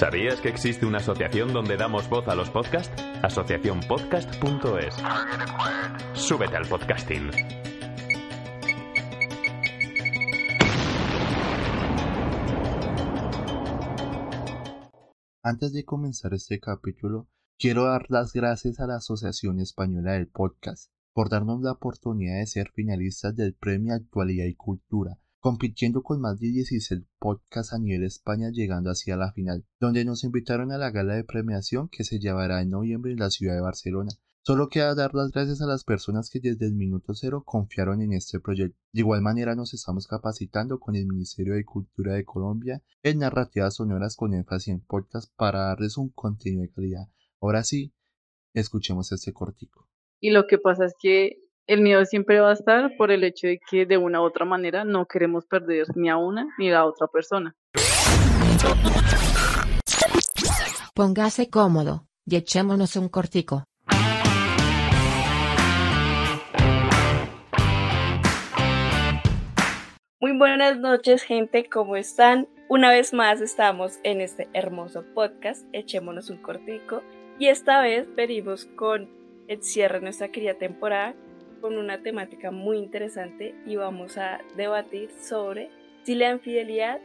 ¿Sabías que existe una asociación donde damos voz a los podcasts? Asociacionpodcast.es. Súbete al podcasting. Antes de comenzar este capítulo, quiero dar las gracias a la Asociación Española del Podcast por darnos la oportunidad de ser finalistas del Premio Actualidad y Cultura compitiendo con más de 16 podcasts a nivel España llegando hacia la final, donde nos invitaron a la gala de premiación que se llevará en noviembre en la ciudad de Barcelona. Solo queda dar las gracias a las personas que desde el minuto cero confiaron en este proyecto. De igual manera nos estamos capacitando con el Ministerio de Cultura de Colombia en narrativas sonoras con énfasis en podcast para darles un contenido de calidad. Ahora sí, escuchemos este cortico. Y lo que pasa es que el miedo siempre va a estar por el hecho de que de una u otra manera no queremos perder ni a una ni a la otra persona. Póngase cómodo y echémonos un cortico. Muy buenas noches, gente, ¿cómo están? Una vez más estamos en este hermoso podcast, Echémonos un cortico, y esta vez venimos con el cierre de nuestra querida temporada con una temática muy interesante y vamos a debatir sobre si la infidelidad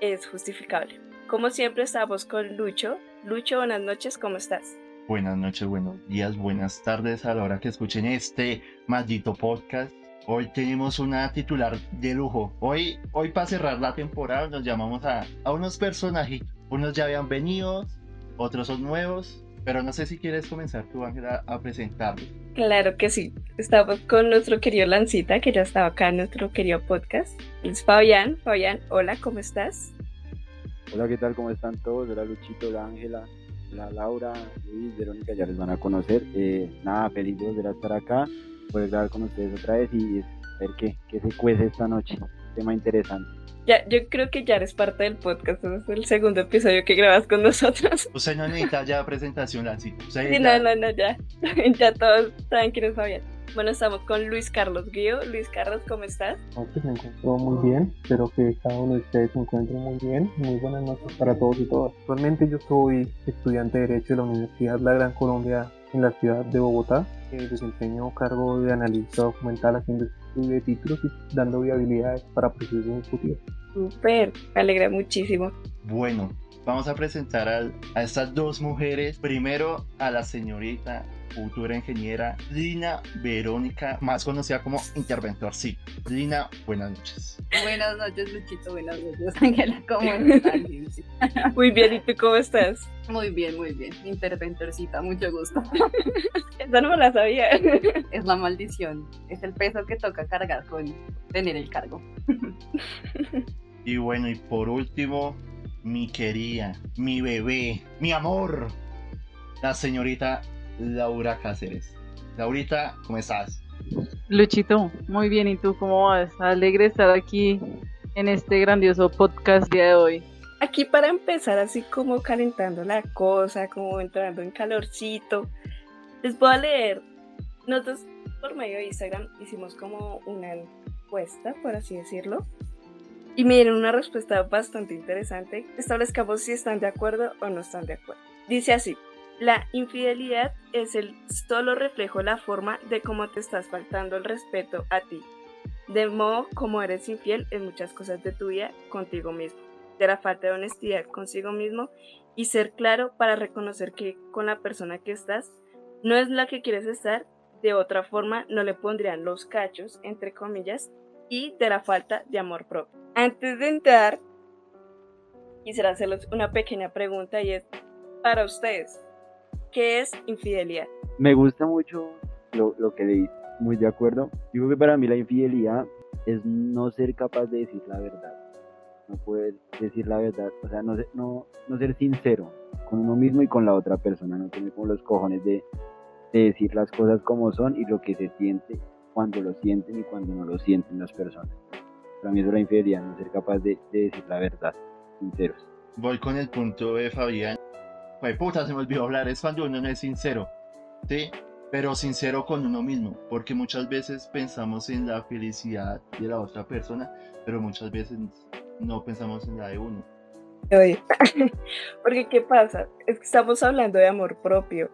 es justificable. Como siempre estamos con Lucho. Lucho, buenas noches, ¿cómo estás? Buenas noches, buenos días, buenas tardes a la hora que escuchen este maldito podcast. Hoy tenemos una titular de lujo. Hoy, hoy para cerrar la temporada nos llamamos a, a unos personajes. Unos ya habían venido, otros son nuevos, pero no sé si quieres comenzar tú, Ángela, a presentarlo. Claro que sí. Estamos con nuestro querido Lancita, que ya estaba acá en nuestro querido podcast. Es Fabián. Fabián, hola, ¿cómo estás? Hola, ¿qué tal? ¿Cómo están todos? Hola, Luchito, hola, Ángela, hola, Laura, Luis, Verónica, ya les van a conocer. Eh, nada, feliz de volver a estar acá, poder grabar con ustedes otra vez y ver qué, qué se cuece esta noche. Tema interesante. Ya, yo creo que ya eres parte del podcast. es el segundo episodio que grabas con nosotros. Usted no necesita ya presentación, así. Sí, no, no, no, ya. ya todos saben quién es Fabián. Bueno, estamos con Luis Carlos Guío. Luis Carlos, ¿cómo estás? Pues me encuentro muy bien. Espero que cada uno de ustedes se encuentre muy bien. Muy buenas noches para todos y todas. Actualmente yo soy estudiante de Derecho de la Universidad La Gran Colombia en la ciudad de Bogotá. Eh, desempeño cargo de analista documental haciendo de títulos y dando viabilidades para procesos en futuro. Súper, me alegra muchísimo. Bueno, vamos a presentar a, estas dos mujeres. Primero a la señorita futura ingeniera Lina Verónica, más conocida como Interventor Sí. Lina, buenas noches. Buenas noches, Luchito. Buenas noches, Ángela. ¿Cómo estás? muy bien, ¿y tú cómo estás? Muy bien, muy bien. Interventorcita, mucho gusto. Esa no me la sabía. Es la maldición. Es el peso que toca cargar con tener el cargo. Y bueno, y por último, mi querida, mi bebé, mi amor, la señorita Laura Cáceres. Laurita, ¿cómo estás? Luchito, muy bien, ¿y tú cómo vas? Alegre estar aquí en este grandioso podcast día de hoy. Aquí para empezar, así como calentando la cosa, como entrando en calorcito, les voy a leer. Nosotros por medio de Instagram hicimos como una encuesta, por así decirlo, y me dieron una respuesta bastante interesante. Establezcamos si están de acuerdo o no están de acuerdo. Dice así, la infidelidad es el solo reflejo la forma de cómo te estás faltando el respeto a ti, de modo como eres infiel en muchas cosas de tu vida contigo mismo, de la falta de honestidad consigo mismo y ser claro para reconocer que con la persona que estás no es la que quieres estar, de otra forma no le pondrían los cachos, entre comillas, y de la falta de amor propio. Antes de entrar, quisiera hacerles una pequeña pregunta y es, para ustedes, ¿qué es infidelidad? Me gusta mucho lo, lo que leí, muy de acuerdo. Digo que para mí la infidelidad es no ser capaz de decir la verdad. No poder decir la verdad, o sea, no, no, no ser sincero con uno mismo y con la otra persona, no tener como los cojones de decir las cosas como son y lo que se siente cuando lo sienten y cuando no lo sienten las personas. Para mí es la infidelidad, no ser capaz de, decir la verdad, sinceros. Voy con el punto de Fabián. Pues puta, se me olvidó hablar, es cuando uno no es sincero, ¿sí? Pero sincero con uno mismo, porque muchas veces pensamos en la felicidad de la otra persona, pero muchas veces no pensamos en la de uno. Oye, porque ¿qué pasa? Es que estamos hablando de amor propio,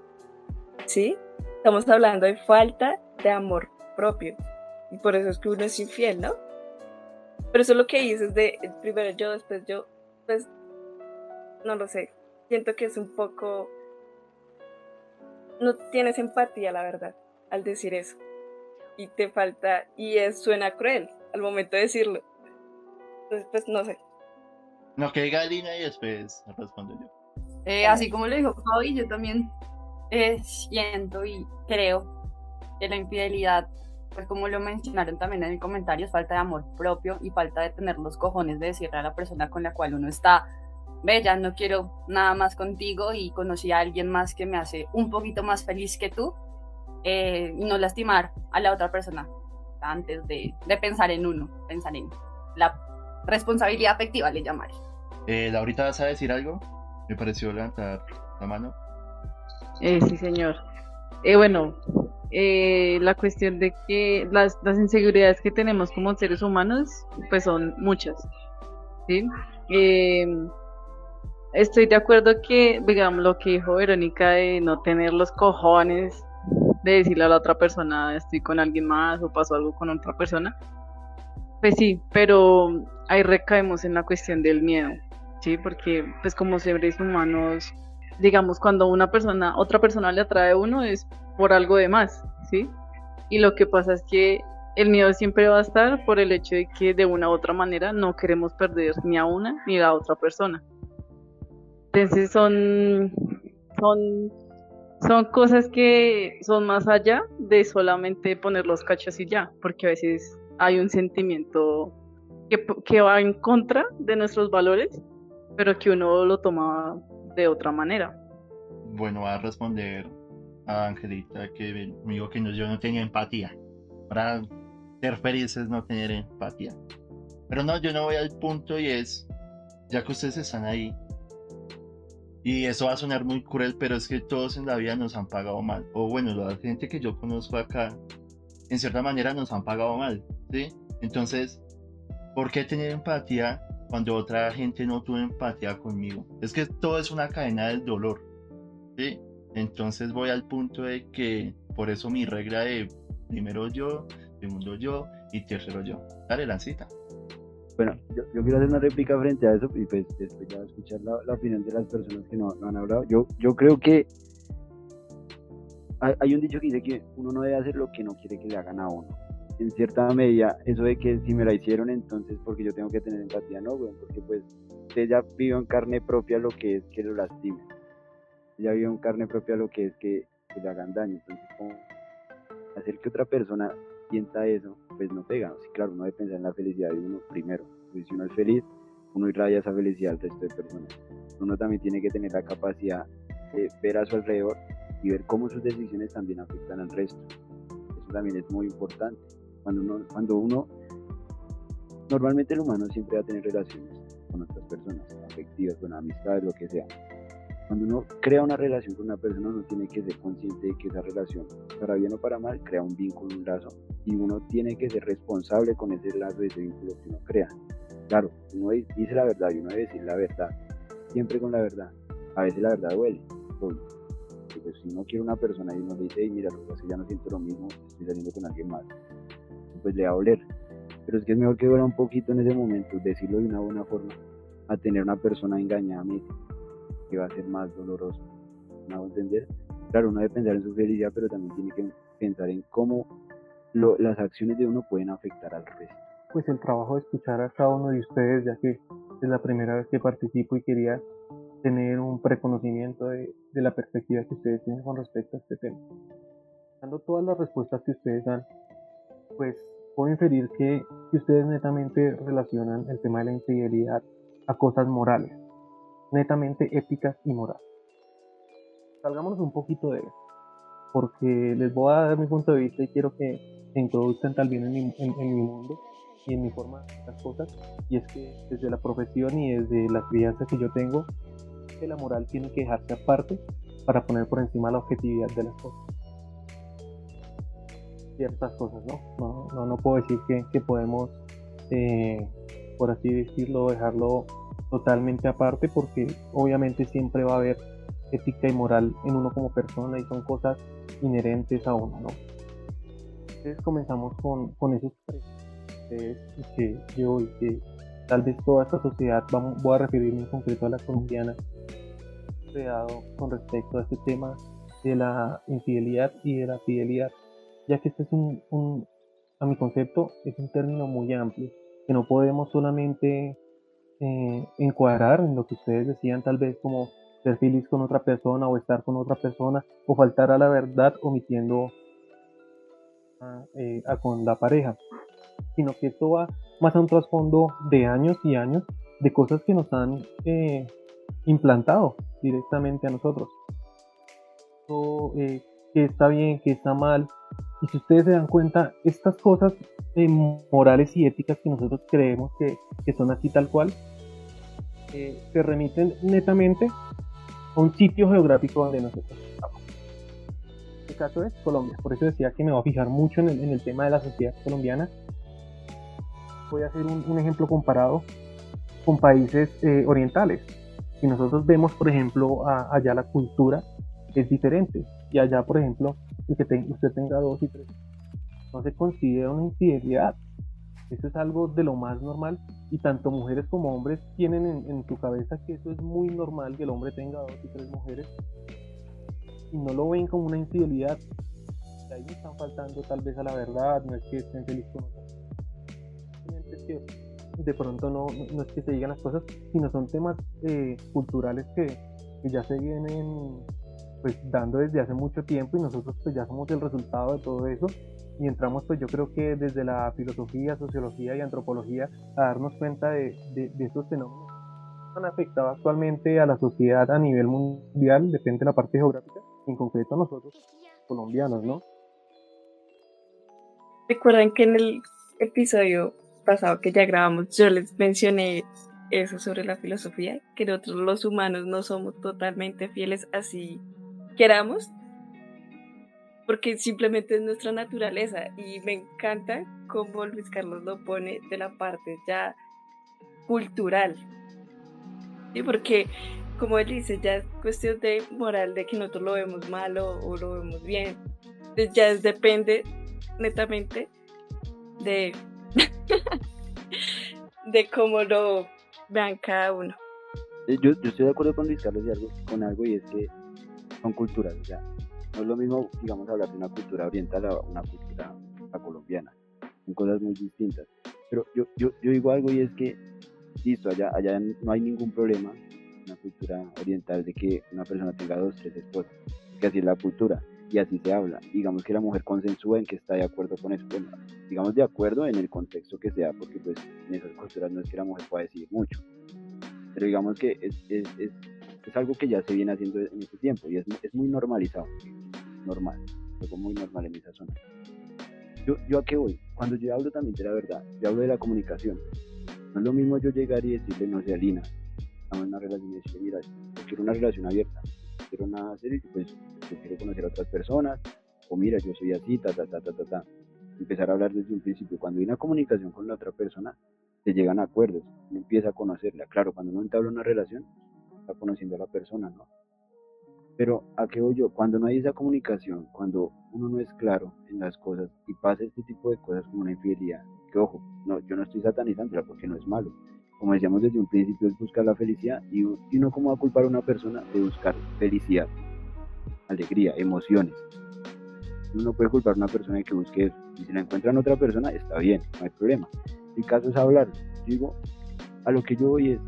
¿sí? Estamos hablando de falta de amor propio. Y por eso es que uno es infiel, ¿no? Pero eso es lo que dices de primero yo, después yo, pues, no lo sé. Siento que es un poco... No tienes empatía, la verdad, al decir eso. Y te falta, y es, suena cruel al momento de decirlo. Entonces, pues, no sé. No, que diga Lina y después respondo yo. Eh, así como lo dijo Javi, yo también eh, siento y creo que la infidelidad, pues como lo mencionaron también en el comentario, es falta de amor propio y falta de tener los cojones de decirle a la persona con la cual uno está, ya no quiero nada más contigo y conocí a alguien más que me hace un poquito más feliz que tú eh, y no lastimar a la otra persona antes de, de pensar en uno, pensar en la responsabilidad afectiva, le llamaré. Eh, Laurita, ¿vas a decir algo? Me pareció levantar la mano. Eh, sí, señor. Eh, bueno, eh, la cuestión de que las, las inseguridades que tenemos como seres humanos, pues son muchas. ¿sí? Eh, estoy de acuerdo que, digamos, lo que dijo Verónica de no tener los cojones de decirle a la otra persona estoy con alguien más o pasó algo con otra persona. Pues sí, pero ahí recaemos en la cuestión del miedo, ¿sí? Porque pues como seres humanos, digamos, cuando una persona, otra persona le atrae a uno es por algo de más, ¿sí? Y lo que pasa es que el miedo siempre va a estar por el hecho de que de una u otra manera no queremos perder ni a una ni a la otra persona. Entonces son, son, son cosas que son más allá de solamente poner los cachos y ya, porque a veces hay un sentimiento que, que va en contra de nuestros valores, pero que uno lo toma de otra manera. Bueno, va a responder a Angelita que me dijo que no, yo no tenía empatía. Para ser feliz es no tener empatía. Pero no, yo no voy al punto y es, ya que ustedes están ahí, y eso va a sonar muy cruel, pero es que todos en la vida nos han pagado mal. O bueno, la gente que yo conozco acá, en cierta manera nos han pagado mal, ¿sí? Entonces, ¿por qué tener empatía cuando otra gente no tuvo empatía conmigo? Es que todo es una cadena del dolor, ¿sí? Entonces voy al punto de que, por eso mi regla de primero yo, segundo yo y tercero yo. Dale, Lancita. Bueno, yo, quiero hacer una réplica frente a eso y pues después ya escuchar la, opinión de las personas que no, han hablado. Yo, creo que hay un dicho que dice que uno no debe hacer lo que no quiere que le hagan a uno. En cierta medida, eso de que si me la hicieron, entonces porque yo tengo que tener empatía, no, güey, porque pues usted ya vivió en carne propia lo que es que lo lastimen. Ya vivió en carne propia lo que es que, que le hagan daño. Entonces, como hacer que otra persona sienta eso, pues no pega. Sí, claro, uno debe pensar en la felicidad de uno primero. Pues si uno es feliz, uno irradia esa felicidad al resto de personas. Uno también tiene que tener la capacidad de ver a su alrededor y ver cómo sus decisiones también afectan al resto. Eso también es muy importante. Cuando uno, cuando normalmente el humano siempre va a tener relaciones con otras personas, afectivas, con amistades, lo que sea. Cuando uno crea una relación con una persona, uno tiene que ser consciente de que esa relación, para bien o para mal, crea un vínculo, un lazo, y uno tiene que ser responsable con ese lazo, ese vínculo que uno crea. Claro, uno dice la verdad y uno debe decir la verdad, siempre con la verdad. A veces la verdad duele, pues, si uno quiere una persona y uno le dice, mira, lo que pasa ya no siento lo mismo, estoy saliendo con alguien más, pues le va a doler. Pero es que es mejor que duela un poquito en ese momento, decirlo de una buena forma, a tener una persona engañada, que va a ser más doloroso. ¿Me hago entender? Claro, uno debe pensar en su felicidad, pero también tiene que pensar en cómo lo- las acciones de uno pueden afectar al resto. Pues el trabajo de escuchar a cada uno de ustedes, ya que es la primera vez que participo y quería tener un preconocimiento de, de la perspectiva que ustedes tienen con respecto a este tema. Dando todas las respuestas que ustedes dan, pues puedo inferir que, ustedes netamente relacionan el tema de la infidelidad a cosas morales, netamente éticas y morales. Salgámonos un poquito de eso, porque les voy a dar mi punto de vista y quiero que se introduzcan también en mi, mundo y en mi forma de las cosas, y es que desde la profesión y desde la crianza que yo tengo, la moral tiene que dejarse aparte para poner por encima la objetividad de las cosas. Ciertas cosas, ¿no? No, no, puedo decir que, que podemos, eh, por así decirlo, dejarlo totalmente aparte porque obviamente siempre va a haber ética y moral en uno como persona y son cosas inherentes a uno, ¿no? Entonces comenzamos con, con esos tres que yo y que tal vez toda esta sociedad, vamos, voy a referirme en concreto a la colombiana, creado con respecto a este tema de la infidelidad y de la fidelidad, ya que este es un, a mi concepto, es un término muy amplio, que no podemos solamente eh, encuadrar en lo que ustedes decían tal vez como ser feliz con otra persona o estar con otra persona o faltar a la verdad omitiendo eh, a, con la pareja, sino que esto va más a un trasfondo de años y años de cosas que nos han eh, implantado directamente a nosotros. Eh, que está bien, que está mal. Y si ustedes se dan cuenta, estas cosas morales y éticas que nosotros creemos que, que son así tal cual, se remiten netamente a un sitio geográfico donde nosotros estamos. Este caso es Colombia, por eso decía que me voy a fijar mucho en el, tema de la sociedad colombiana. Voy a hacer un, ejemplo comparado con países eh, orientales. Si nosotros vemos, por ejemplo, allá la cultura es diferente. Y allá, por ejemplo, el que usted tenga dos y tres, no se considera una infidelidad. Eso es algo de lo más normal y tanto mujeres como hombres tienen en, en su cabeza que eso es muy normal que el hombre tenga dos y tres mujeres y no lo ven como una infidelidad. De ahí están faltando tal vez a la verdad, no es que estén felices con. Es que de pronto no, no, es que se digan las cosas, sino son temas eh, culturales que, ya se vienen pues dando desde hace mucho tiempo y nosotros pues ya somos el resultado de todo eso y entramos pues yo creo que desde la filosofía, sociología y antropología a darnos cuenta de, de, estos fenómenos que han afectado actualmente a la sociedad a nivel mundial, depende de la parte geográfica, en concreto a nosotros colombianos, ¿no? Recuerden que en el episodio pasado que ya grabamos yo les mencioné eso sobre la filosofía, que nosotros los humanos no somos totalmente fieles así queramos, porque simplemente es nuestra naturaleza y me encanta cómo Luis Carlos lo pone de la parte ya cultural. y porque como él dice, ya es cuestión de moral de que nosotros lo vemos mal o, lo vemos bien. Ya depende netamente de, de cómo lo vean cada uno. Eh, yo, yo estoy de acuerdo con Luis Carlos y algo, con algo y es que son culturas, o sea, no es lo mismo, digamos, hablar de una cultura oriental a una cultura colombiana. Son cosas muy distintas. Pero yo, yo, yo digo algo y es que, listo, allá, allá no hay ningún problema, una cultura oriental, de que una persona tenga dos, tres esposas. Que así es la cultura y así se habla. Digamos que la mujer consensúa en que está de acuerdo con eso. Bueno, digamos de acuerdo en el contexto que sea, porque pues en esas culturas no es que la mujer pueda decir mucho. Pero digamos que es, es, es es algo que ya se viene haciendo en este tiempo y es, es muy normalizado, normal, algo muy normal en esa zona. Yo, yo a qué voy? Cuando yo hablo también de la verdad, yo hablo de la comunicación. No es lo mismo yo llegar y decirle, no sé, Alina, estamos en una relación y decirle, mira, yo quiero una relación abierta, quiero nada serio, pues yo quiero conocer a otras personas, o mira, yo soy así, ta, ta, ta, ta, ta. Empezar a hablar desde un principio. Cuando hay una comunicación con la otra persona, se llegan a acuerdos, uno empieza a conocerla. Claro, cuando uno entabla una relación, está conociendo a la persona, ¿no? Pero ¿a qué voy yo? Cuando no hay esa comunicación, cuando uno no es claro en las cosas y pasa este tipo de cosas como una infidelidad, que ojo, no, yo no estoy satanizándola porque no es malo. Como decíamos desde un principio, es buscar la felicidad y, y uno como va a culpar a una persona de buscar felicidad, alegría, emociones. Uno no puede culpar a una persona de que busque eso. Y si la encuentran otra persona, está bien, no hay problema. El caso es hablar. Digo, a lo que yo voy es,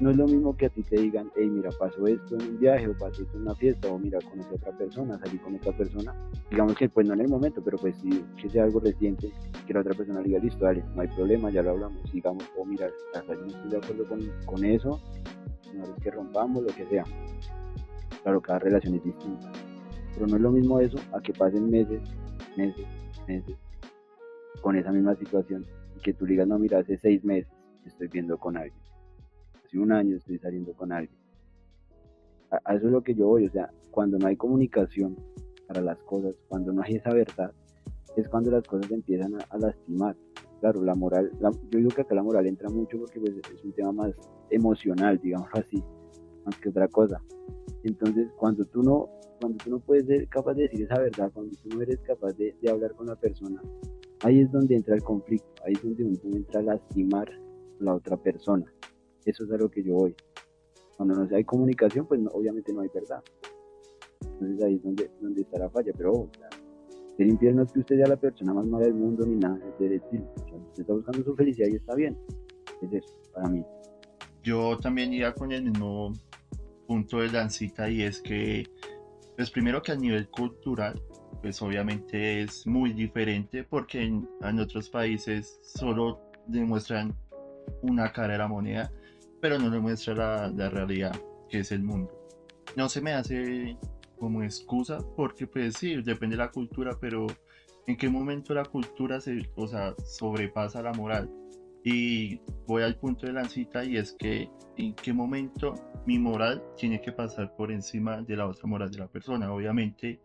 no es lo mismo que a ti te digan, hey, mira, pasó esto en un viaje o pasó esto en una fiesta o mira, conocí a otra persona, salí con otra persona. Digamos que pues no en el momento, pero pues si que sea algo reciente, que la otra persona diga, listo, dale, no hay problema, ya lo hablamos, sigamos, o mira, hasta yo no estoy de acuerdo con, con eso, una vez que rompamos, lo que sea. Claro, cada relación es distinta, pero no es lo mismo eso a que pasen meses, meses, meses con esa misma situación y que tú digas, no, mira, hace seis meses estoy viendo con alguien un año estoy saliendo con alguien. A, eso es lo que yo voy, o sea, cuando no hay comunicación para las cosas, cuando no hay esa verdad, es cuando las cosas empiezan a, lastimar. claro, la moral, yo digo que acá la moral entra mucho porque pues, es un tema más emocional, digamos así, más que otra cosa. Entonces, cuando tú no, cuando tú no puedes ser capaz de decir esa verdad, cuando tú no eres capaz de, de hablar con la persona, ahí es donde entra el conflicto, ahí es donde entra a lastimar a la otra persona. Eso es a lo que yo voy. Cuando no hay comunicación, pues obviamente no hay verdad. Entonces ahí es donde, donde está la falla. Pero oh, ser infiel no es que usted sea la persona más mala del mundo ni nada, es decir, usted está buscando su felicidad y está bien. Es eso, para mí. Yo también iría con el mismo punto de Lancita y es que, pues primero que a nivel cultural, pues obviamente es muy diferente porque en, en otros países solo demuestran una cara de la moneda, pero no demuestra la, la realidad que es el mundo. No se me hace como excusa porque pues sí, depende de la cultura, pero en qué momento la cultura se, o sea, sobrepasa la moral. Y voy al punto de la cita y es que en qué momento mi moral tiene que pasar por encima de la otra moral de la persona. Obviamente,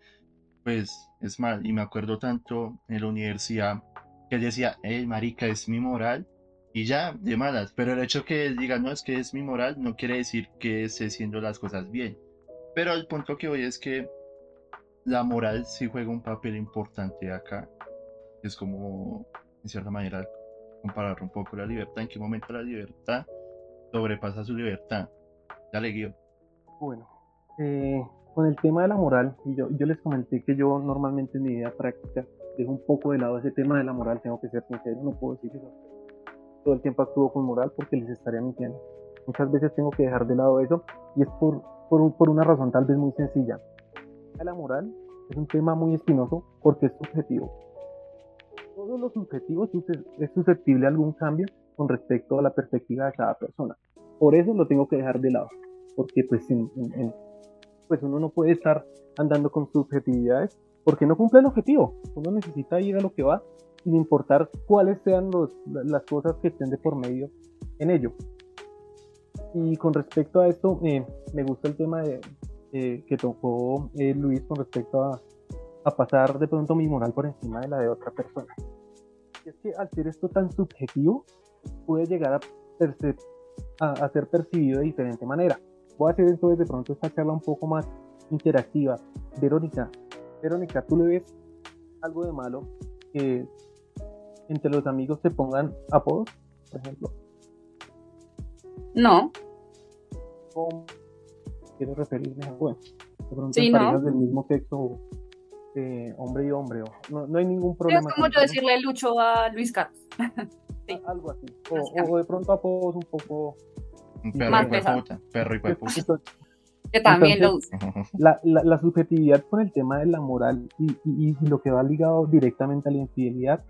pues es mal. Y me acuerdo tanto en la universidad que decía, hey, marica, es mi moral. Y ya, de malas. Pero el hecho que diga, no, es que es mi moral, no quiere decir que esté haciendo las cosas bien. Pero el punto que voy es que la moral sí juega un papel importante acá. Es como, en cierta manera, comparar un poco la libertad. ¿En qué momento la libertad sobrepasa su libertad? Dale, Guido. Bueno, eh, con el tema de la moral, yo, yo les comenté que yo normalmente en mi vida práctica dejo un poco de lado ese tema de la moral, tengo que ser sincero, no puedo decir eso. Todo el tiempo actúo con moral porque les estaría mintiendo. Muchas veces tengo que dejar de lado eso y es por, por, por una razón tal vez muy sencilla. La moral es un tema muy espinoso porque es subjetivo. Todo lo subjetivo es susceptible a algún cambio con respecto a la perspectiva de cada persona. Por eso lo tengo que dejar de lado, porque pues, pues uno no puede estar andando con subjetividades porque no cumple el objetivo. Uno necesita ir a lo que va sin importar cuáles sean los, las cosas que estén de por medio en ello. Y con respecto a esto, eh, me gusta el tema de, eh, que tocó eh, Luis con respecto a, a, pasar de pronto mi moral por encima de la de otra persona. Y es que al ser esto tan subjetivo, puede llegar a, a, a, ser percibido de diferente manera. Voy a hacer entonces de pronto esta charla un poco más interactiva. Verónica, Verónica, ¿tú le ves algo de malo que entre los amigos se pongan apodos, por ejemplo? No. ¿Cómo quiero referirme a bueno? De pronto sí, parejas del mismo sexo, eh, hombre y hombre, no, no hay ningún problema. Es como yo decirle Lucho a Luis Carlos. sí. Algo así. O, o, de pronto apodos un poco. Un perro Más y puta. Perro y puta. Que también Entonces, lo la, la, la, subjetividad con el tema de la moral y, y, y, lo que va ligado directamente a la infidelidad,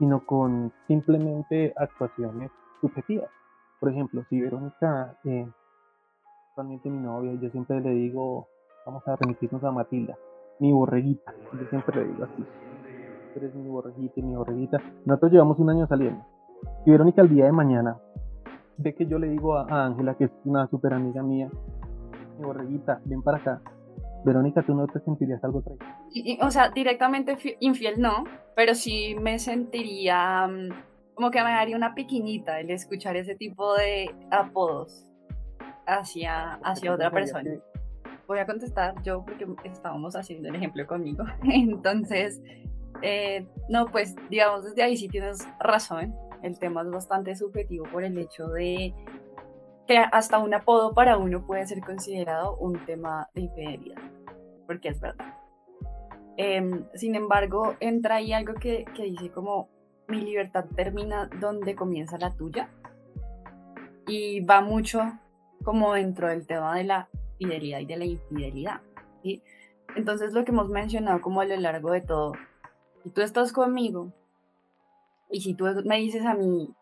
sino con simplemente actuaciones subjetivas. Por ejemplo, si Verónica, eh, actualmente mi novia, yo siempre le digo, vamos a remitirnos a Matilda, mi borreguita, yo siempre le digo así, eres mi borreguita y mi borreguita. Nosotros llevamos un año saliendo. Si Verónica el día de mañana ve que yo le digo a Ángela, que es una super amiga mía, mi borreguita, ven para acá. Verónica, ¿tú no te sentirías algo O sea, directamente infiel no, pero sí me sentiría como que me daría una piquiñita el escuchar ese tipo de apodos hacia, hacia otra persona. Voy a contestar yo porque estábamos haciendo el ejemplo conmigo. Entonces, eh, no, pues digamos, desde ahí sí tienes razón. El tema es bastante subjetivo por el hecho de que hasta un apodo para uno puede ser considerado un tema de infidelidad, porque es verdad. Eh, sin embargo, entra ahí algo que, dice como mi libertad termina donde comienza la tuya. Y va mucho como dentro del tema de la fidelidad y de la infidelidad. ¿sí? Entonces lo que hemos mencionado como a lo largo de todo, si tú estás conmigo y si tú me dices a mí,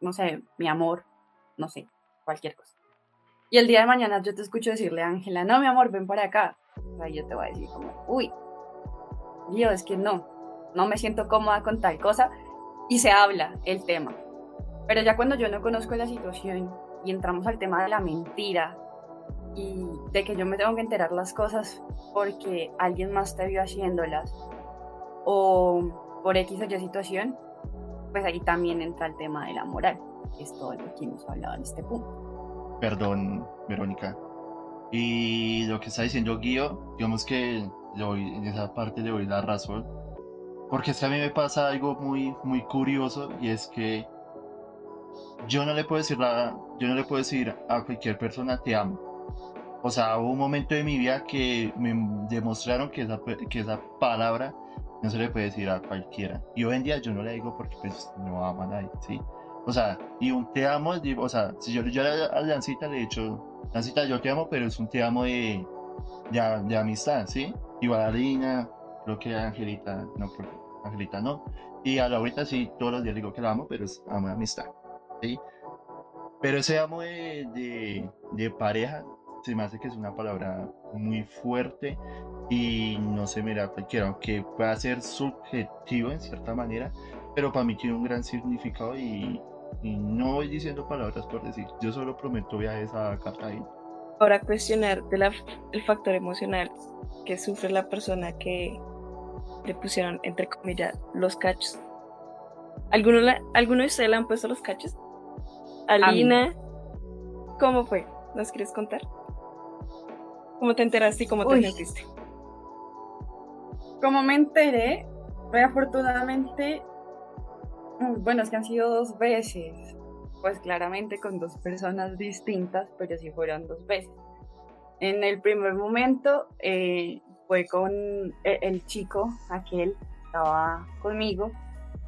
no sé, mi amor, no sé, cualquier cosa. Y el día de mañana yo te escucho decirle a Ángela, no, mi amor, ven para acá. O yo te voy a decir como, uy, Dios, es que no, no me siento cómoda con tal cosa y se habla el tema. Pero ya cuando yo no conozco la situación y entramos al tema de la mentira y de que yo me tengo que enterar las cosas porque alguien más te vio haciéndolas o por X o Y situación, pues ahí también entra el tema de la moral, que es todo lo que hemos hablado en este punto. Perdón, Verónica. Y lo que está diciendo Guido, digamos que le doy- en esa parte le doy la razón. Porque es que a mí me pasa algo muy, muy curioso y es que yo no le puedo decir la- yo no le puedo decir a cualquier persona te amo. O sea, hubo un momento de mi vida que me demostraron que esa, que esa palabra no se le puede decir a cualquiera. Y hoy en día yo no le digo porque pues no amo a nadie, ¿sí? O sea, y un te amo, o sea, si yo, yo a Lancita le he dicho, Lancita, yo te amo, pero es un te amo de, de, de amistad, ¿sí? Igual a Lina, creo que Angelita, no, Angelita no. Y a Laurita sí, todos los días digo que la amo, pero es amo de amistad, ¿sí? Pero ese amo de, de, de pareja, se me hace que es una palabra muy fuerte y no se me da cualquiera, aunque pueda ser subjetivo en cierta manera, pero para mí tiene un gran significado y, y no voy diciendo palabras por decir, yo solo prometo viajes a Cartagena. Ahora cuestionar de la- el factor emocional que sufre la persona que le pusieron, entre comillas, los cachos. ¿Alguno, la- ¿Alguno de ustedes le han puesto los cachos? Alina, ¿cómo fue? ¿Nos quieres contar? ¿Cómo te enteraste y cómo te Uy. sentiste? Como me enteré, afortunadamente, mm, bueno, es que han sido dos veces, pues claramente con dos personas distintas, pero sí fueron dos veces. En el primer momento eh, fue con e- el chico, aquel, estaba conmigo,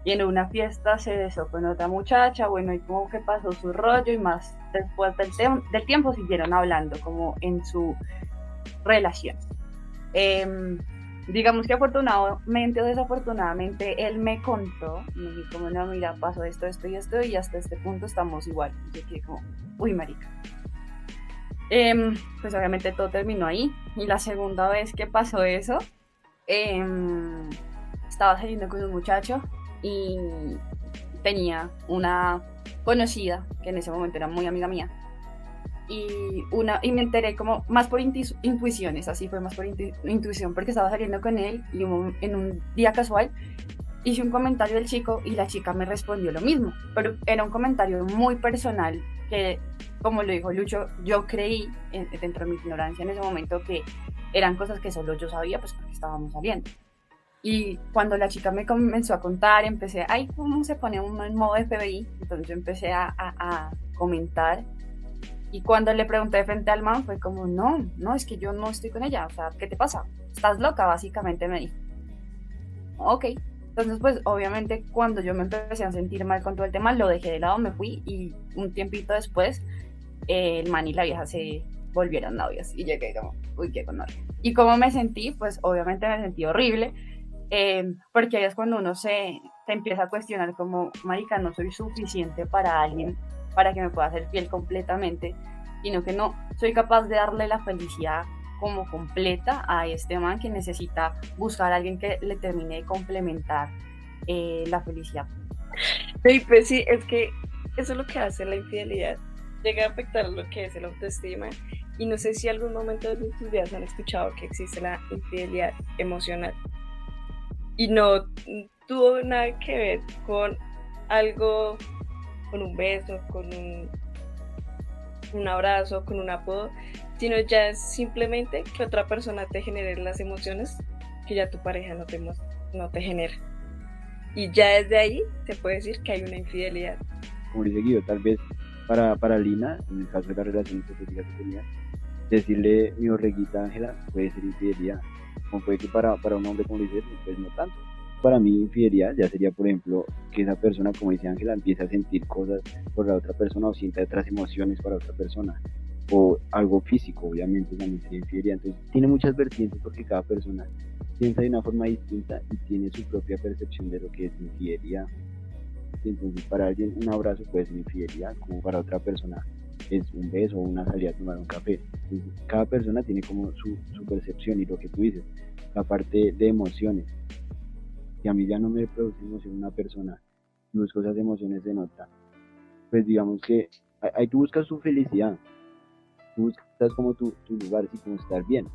y en una fiesta se besó con otra muchacha, bueno, y como que pasó su rollo, y más después del, del tiempo siguieron hablando, como en su relación. Em, digamos que afortunadamente o desafortunadamente él me contó, me dijo como no, mira, pasó esto, esto y esto y hasta este punto estamos igual. Yo quedé como, uy, marica. Em, pues obviamente todo terminó ahí. Y la segunda vez que pasó eso, em, estaba saliendo con un muchacho y tenía una conocida que en ese momento era muy amiga mía y una y me enteré como más por intu- intuiciones, así fue más por intu- intuición porque estaba saliendo con él y un- en un día casual hice un comentario del chico y la chica me respondió lo mismo, pero era un comentario muy personal que como lo dijo Lucho, yo creí en- dentro de mi ignorancia en ese momento que eran cosas que solo yo sabía pues porque estábamos saliendo. Y cuando la chica me comenzó a contar, empecé, ay, ¿cómo se pone uno en modo FBI? Entonces yo empecé a, a- a comentar y cuando le pregunté frente al man fue como, no, no, es que yo no estoy con ella, o sea, ¿qué te pasa? Estás loca, básicamente me dijo. Ok, entonces pues obviamente cuando yo me empecé a sentir mal con todo el tema, lo dejé de lado, me fui y un tiempito después el man y la vieja se volvieron novios y llegué como, uy, qué honor. Y cómo me sentí, pues obviamente me sentí horrible, eh, porque ahí es cuando uno se, se empieza a cuestionar como, marica, no soy suficiente para alguien para que me pueda hacer fiel completamente, sino que no soy capaz de darle la felicidad como completa a este man que necesita buscar a alguien que le termine de complementar eh, la felicidad. Sí, pues sí, es que eso es lo que hace la infidelidad. Llega a afectar lo que es el autoestima. Y no sé si algún momento de sus vidas han escuchado que existe la infidelidad emocional. Y no tuvo nada que ver con algo, con un beso, con un, un abrazo, con un apodo, sino ya es simplemente que otra persona te genere las emociones que ya tu pareja no te, no te genera. Y ya desde ahí se puede decir que hay una infidelidad. como dice Guido, tal vez para, para Lina, en el caso de la relación hipotética que tenía, decirle mi borreguita Ángela puede ser infidelidad. Como puede que para, para un hombre, como dices, pues no tanto. Para mí, infidelidad ya sería, por ejemplo, que esa persona, como dice Ángela, empiece a sentir cosas por la otra persona o sienta otras emociones para otra persona. O algo físico, obviamente, también sería infidelidad. Entonces, tiene muchas vertientes porque cada persona piensa de una forma distinta y tiene su propia percepción de lo que es infidelidad. Entonces, para alguien un abrazo puede ser infidelidad, como para otra persona es un beso o una salida a tomar un café. Entonces, cada persona tiene como su, su percepción y lo que tú dices, la parte de emociones. Si a mí ya no me produce emoción una persona y busco esas emociones en otra, pues digamos que ahí- tú buscas tu felicidad, tú buscas como tu, tu lugar, y como estar bien.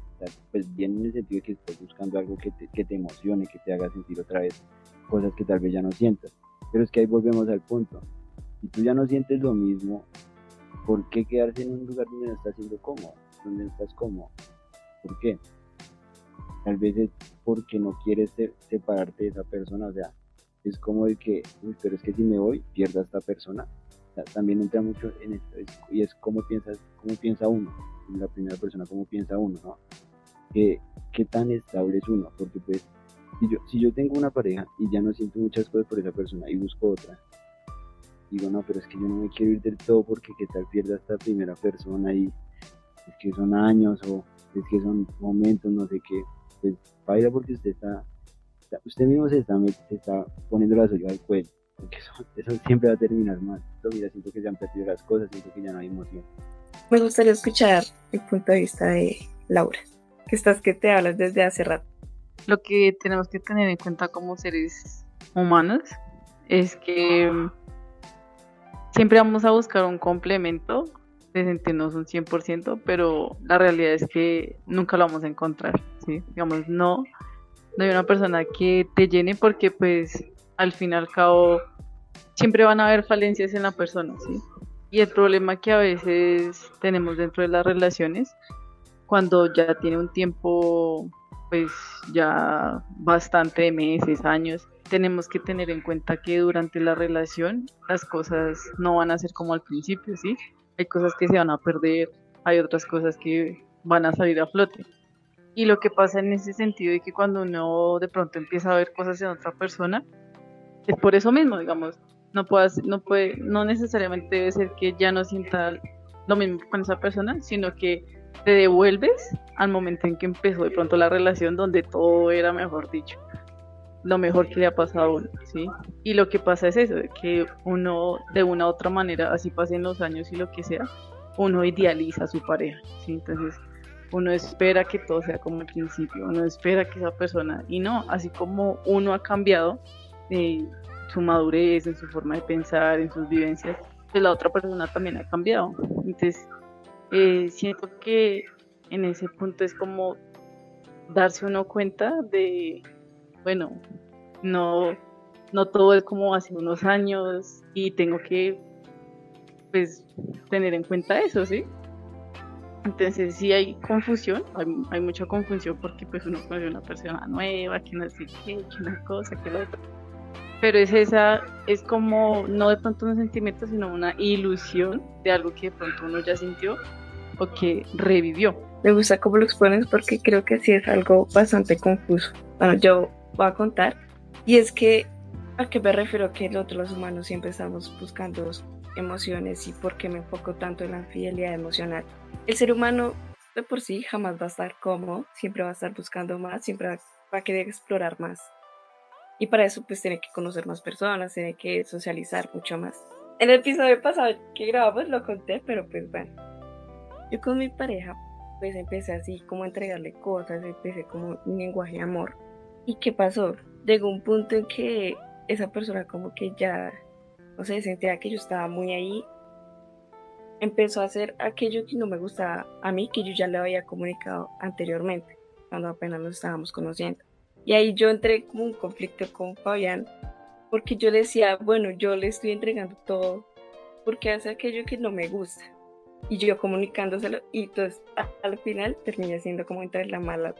Pues bien en el sentido de que estés buscando algo que te, que te emocione, que te haga sentir otra vez cosas que tal vez ya no sientas. Pero es que ahí volvemos al punto. Si tú ya no sientes lo mismo, ¿por qué quedarse en un lugar donde no estás siendo cómodo? Donde no estás cómodo. ¿Por qué? Tal vez es porque no quieres separarte de esa persona. O sea, es como el que, uy, pero es que si me voy, pierdo a esta persona. también entra mucho en esto. y es cómo piensas, cómo piensa uno. La primera persona, cómo piensa uno, ¿no? ¿Qué, tan estable es uno? Porque pues, si yo, si yo tengo una pareja y ya no siento muchas cosas por esa persona y busco otra, digo, no, pero es que yo no me quiero ir del todo porque qué tal pierda esta primera persona y es que son años o es que son momentos, no sé qué, pues vaya porque usted está, usted mismo se está, se está poniendo la suya al cuello, porque eso, siempre va a terminar mal. mira, siento que se han perdido las cosas, siento que ya no hay emoción. Me gustaría escuchar el punto de vista de Laura que estás que te hablas desde hace rato. Lo que tenemos que tener en cuenta como seres humanos es que siempre vamos a buscar un complemento sentirnos un 100%, pero la realidad es que nunca lo vamos a encontrar, ¿sí? Digamos, no, no hay una persona que te llene porque pues al fin y al cabo siempre van a haber falencias en la persona, ¿sí? Y el problema que a veces tenemos dentro de las relaciones cuando ya tiene un tiempo, pues ya bastante meses, años, tenemos que tener en cuenta que durante la relación las cosas no van a ser como al principio, ¿sí? Hay cosas que se van a perder, hay otras cosas que van a salir a flote. Y lo que pasa en ese sentido es que cuando uno de pronto empieza a ver cosas en otra persona, es por eso mismo, digamos, no puede, no puede, no necesariamente debe ser que ya no sienta lo mismo con esa persona, sino que te devuelves al momento en que empezó de pronto la relación donde todo era, mejor dicho, lo mejor que le ha pasado a uno, ¿sí? Y lo que pasa es eso, que uno de una u otra manera, así pasen los años y lo que sea, uno idealiza a su pareja, ¿sí? Entonces, uno espera que todo sea como al principio, uno espera que esa persona, y no, así como uno ha cambiado en su madurez, en su forma de pensar, en sus vivencias, pues la otra persona también ha cambiado. Entonces, eh, siento que en ese punto es como darse uno cuenta de, bueno, no, no todo es como hace unos años y tengo que, pues, tener en cuenta eso, ¿sí? Entonces sí hay confusión, hay, mucha confusión porque pues uno conoce una persona nueva, que no sé qué, que una cosa, que la otra. Pero es esa, es como, no de pronto un sentimiento, sino una ilusión de algo que de pronto uno ya sintió o que revivió. Me gusta cómo lo expones porque creo que sí es algo bastante confuso. Bueno, yo voy a contar. Y es que, ¿a qué me refiero? Que nosotros los humanos siempre estamos buscando emociones y por qué me enfoco tanto en la fidelidad emocional. El ser humano de por sí jamás va a estar cómodo, siempre va a estar buscando más, siempre va a querer explorar más. Y para eso pues tiene que conocer más personas, tiene que socializar mucho más. En el episodio pasado que grabamos lo conté, pero pues bueno, yo con mi pareja, pues empecé así como a entregarle cosas, empecé como un lenguaje de amor. ¿Y qué pasó? Llegó un punto en que esa persona como que ya, no sé, sentía que yo estaba muy ahí. Empezó a hacer aquello que no me gustaba a mí, que yo ya le había comunicado anteriormente, cuando apenas nos estábamos conociendo. Y ahí yo entré como un conflicto con Fabián, porque yo le decía, bueno, yo le estoy entregando todo, porque hace aquello que no me gusta y yo comunicándoselo y entonces al final terminé siendo como entre la mala,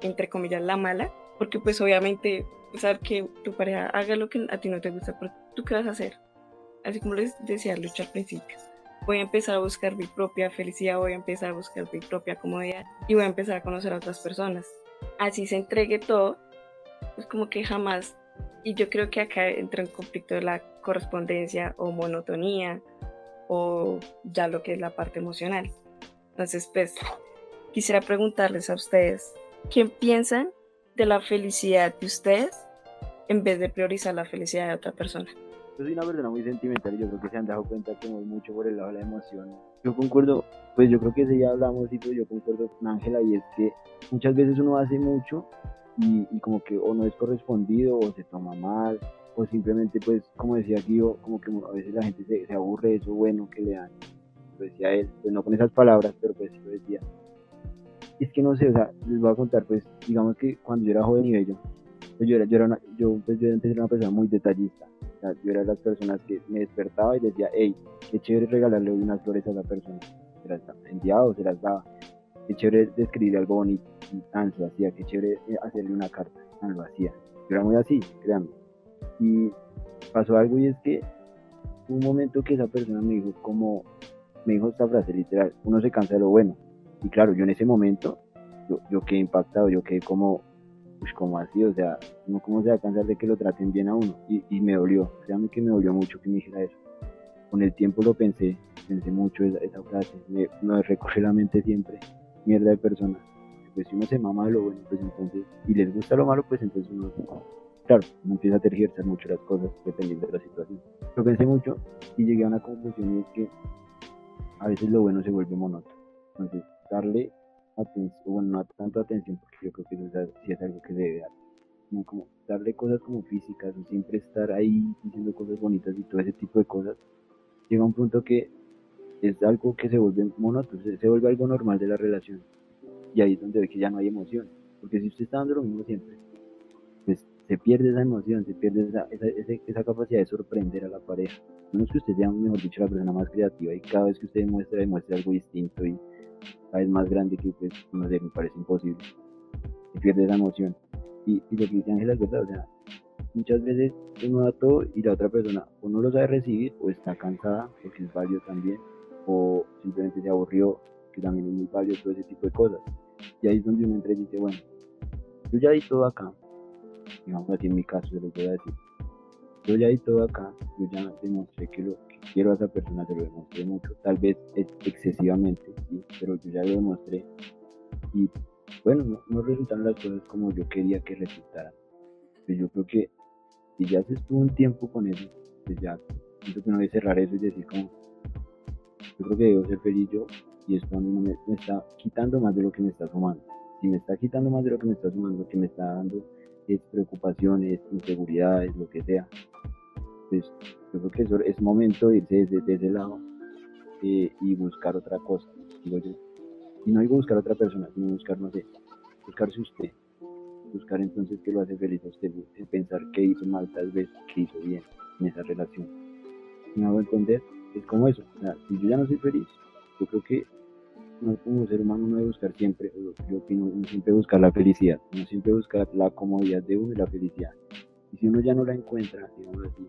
entre comillas la mala, porque pues obviamente saber que tu pareja haga lo que a ti no te gusta, pero tú qué vas a hacer, así como les decía Lucha al principio. Voy a empezar a buscar mi propia felicidad, voy a empezar a buscar mi propia comodidad y voy a empezar a conocer a otras personas. Así se entregue todo, pues como que jamás, y yo creo que acá entra un conflicto de la correspondencia o monotonía o ya lo que es la parte emocional. Entonces, pues, quisiera preguntarles a ustedes, ¿quién piensan de la felicidad de ustedes en vez de priorizar la felicidad de otra persona? Yo soy una persona muy sentimental y yo creo que se han dado cuenta que voy mucho por el lado de la emoción. Yo concuerdo, pues yo creo que si ya hablamos y pues yo concuerdo con Ángela y es que muchas veces uno hace mucho y, y como que o no es correspondido o se toma mal o simplemente pues como decía Guido, como que a veces la gente se, aburre de eso bueno que le dan, lo decía él, pues no con esas palabras, pero pues lo decía. Es que no sé, o sea, les voy a contar, pues digamos que cuando yo era joven y bello, pues yo era, yo era, una, yo, pues, yo era una persona muy detallista, yo era las personas que me despertaba y decía, hey, qué chévere regalarle unas flores a la persona. Se las enviaba o se las daba. Qué chévere describir algo bonito. Tan lo hacía. Qué chévere eh, hacerle una carta. Tan lo hacía. Yo era muy así, créanme. Y pasó algo y es que un momento que esa persona me dijo como, me dijo esta frase literal, uno se cansa de lo bueno. Y claro, yo en ese momento, yo, quedé impactado, yo quedé como, pues como así, o sea, uno cómo se va a cansar de que lo traten bien a uno. Y, y me dolió, créanme que me dolió mucho que me dijera eso. Con el tiempo lo pensé, pensé mucho esa, frase, me, me recorre la mente siempre, mierda de persona. Pues si uno se mama de lo bueno, pues entonces, y les gusta lo malo, pues entonces uno, claro, uno empieza a tergiversar mucho las cosas dependiendo de la situación. Lo pensé mucho y llegué a una conclusión y es que a veces lo bueno se vuelve monótono. Entonces, darle atención, bueno, no tanto atención, porque yo creo que eso es, sí es algo que debe dar, sino como darle cosas como físicas, o siempre estar ahí diciendo cosas bonitas y todo ese tipo de cosas, llega un punto que es algo que se vuelve monótono, se, se vuelve algo normal de la relación. Y ahí es donde ve que ya no hay emoción. Porque si usted está dando lo mismo siempre, pues se pierde esa emoción, se pierde esa, esa, esa, esa capacidad de sorprender a la pareja. No es que usted sea, mejor dicho, la persona más creativa y cada vez que usted demuestra, demuestra algo distinto y cada vez más grande que, pues, no sé, me parece imposible. Se pierde esa emoción. Y, y lo que dice Ángela es verdad, o sea, muchas veces uno da todo y la otra persona o no lo sabe recibir o está cansada, porque es válido también, o simplemente se aburrió, que también es muy válido todo ese tipo de cosas. Y ahí es donde uno entra y dice, bueno, yo ya di todo acá, digamos así en mi caso, se lo voy a decir, yo ya di todo acá, yo ya demostré que lo que quiero a esa persona, se lo demostré mucho, tal vez ex- excesivamente, pero yo ya lo demostré y bueno, no, no resultaron las cosas como yo quería que resultaran. Pero yo creo que si ya se estuvo un tiempo con eso, pues ya siento que no debe cerrar eso y decir como, yo creo que debo ser feliz yo y esto a mí no me, me está quitando más de lo que me está sumando. Si me está quitando más de lo que me está sumando, que me está dando es preocupaciones, inseguridades, lo que sea, pues yo creo que es momento de irse desde, desde ese lado eh, y buscar otra cosa. Y no digo buscar otra persona, sino buscar, no sé, buscarse usted. Buscar entonces que lo hace feliz a usted, pensar qué hizo mal, tal vez qué hizo bien en esa relación. ¿Me hago entender? Es como eso. O sea, si yo ya no soy feliz, yo creo que uno como ser humano no debe buscar siempre, yo opino, uno siempre buscar la felicidad, uno siempre buscar la comodidad de uno y la felicidad. Y si uno ya no la encuentra, digamos así,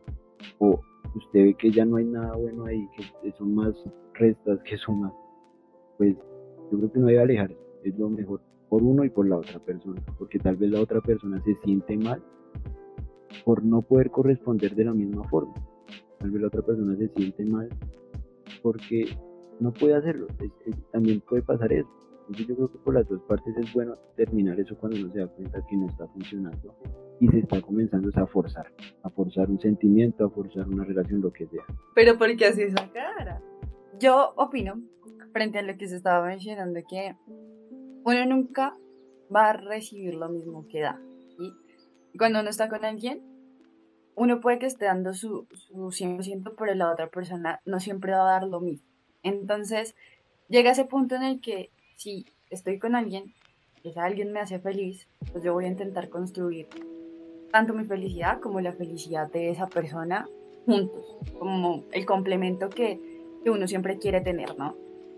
o usted ve que ya no hay nada bueno ahí, que son más restas que sumas, pues yo creo que uno debe alejarse, es lo mejor por uno y por la otra persona, porque tal vez la otra persona se siente mal por no poder corresponder de la misma forma. Tal vez la otra persona se siente mal porque no puede hacerlo, es- es- también puede pasar eso. Entonces yo creo que por las dos partes es bueno terminar eso cuando uno se da cuenta que no está funcionando y se está comenzando a forzar, a forzar un sentimiento, a forzar una relación, lo que sea. Pero ¿por qué así esa cara? Yo opino, frente a lo que se estaba mencionando, que uno nunca va a recibir lo mismo que da. Y Cuando uno está con alguien, uno puede que esté dando su, su 100%, pero la otra persona no siempre va a dar lo mismo. Entonces, llega ese punto en el que si estoy con alguien, ese alguien me hace feliz, pues yo voy a intentar construir tanto mi felicidad como la felicidad de esa persona juntos, como el complemento que, que uno siempre quiere tener, ¿no?